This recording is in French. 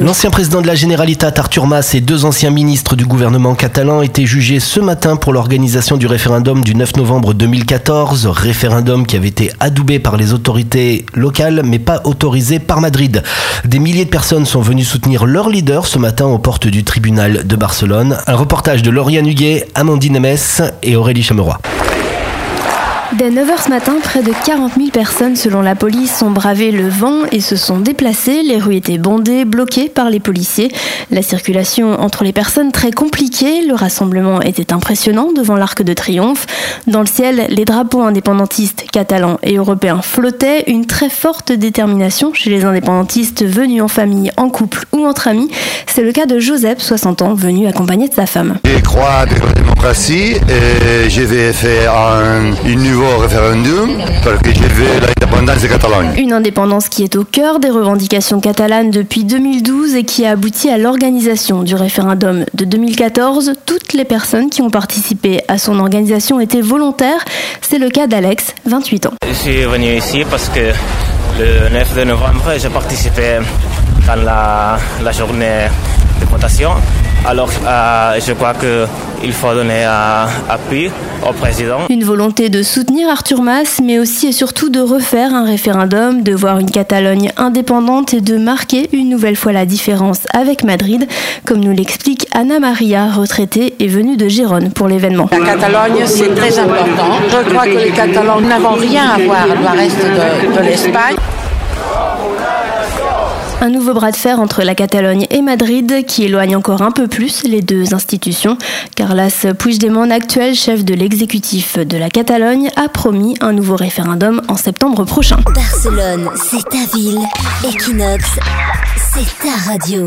L'ancien président de la Generalitat, Artur Mas, et deux anciens ministres du gouvernement catalan étaient jugés ce matin pour l'organisation du référendum du 9 novembre 2014. Référendum qui avait été adoubé par les autorités locales, mais pas autorisé par Madrid. Des milliers de personnes sont venues soutenir leur leader ce matin aux portes du tribunal de Barcelone. Un reportage de Lauriane Huguet, Amandine Mess et Aurélie Chameroy. Dès 9h ce matin, près de 40 000 personnes, selon la police, ont bravé le vent et se sont déplacées. Les rues étaient bondées, bloquées par les policiers. La circulation entre les personnes très compliquée. Le rassemblement était impressionnant devant l'Arc de Triomphe. Dans le ciel, les drapeaux indépendantistes catalans et européens flottaient. Une très forte détermination chez les indépendantistes venus en famille, en couple ou entre amis. C'est le cas de Joseph, 60 ans, venu accompagné de sa femme. Je crois dans la démocratie et je vais faire un, une nouveau référendum parce que je veux l'indépendance de Catalogne. Une indépendance qui est au cœur des revendications catalanes depuis 2012 et qui a abouti à l'organisation du référendum de 2014. Toutes les personnes qui ont participé à son organisation étaient volontaires. C'est le cas d'Alex, 28 ans. Je suis venu ici parce que le 9 de novembre, j'ai participé dans la, la journée de votation. Alors, euh, je crois qu'il faut donner appui au président. Une volonté de soutenir Artur Mas, mais aussi et surtout de refaire un référendum, de voir une Catalogne indépendante et de marquer une nouvelle fois la différence avec Madrid, comme nous l'explique Anna Maria, retraitée et venue de Gérone pour l'événement. La Catalogne, c'est très important. Je crois que les Catalans n'avons rien à voir dans le reste de, de l'Espagne. Un nouveau bras de fer entre la Catalogne et Madrid qui éloigne encore un peu plus les deux institutions. Carles Puigdemont, actuel chef de l'exécutif de la Catalogne, a promis un nouveau référendum en septembre prochain. Barcelone, c'est ta ville. Equinox, c'est ta radio.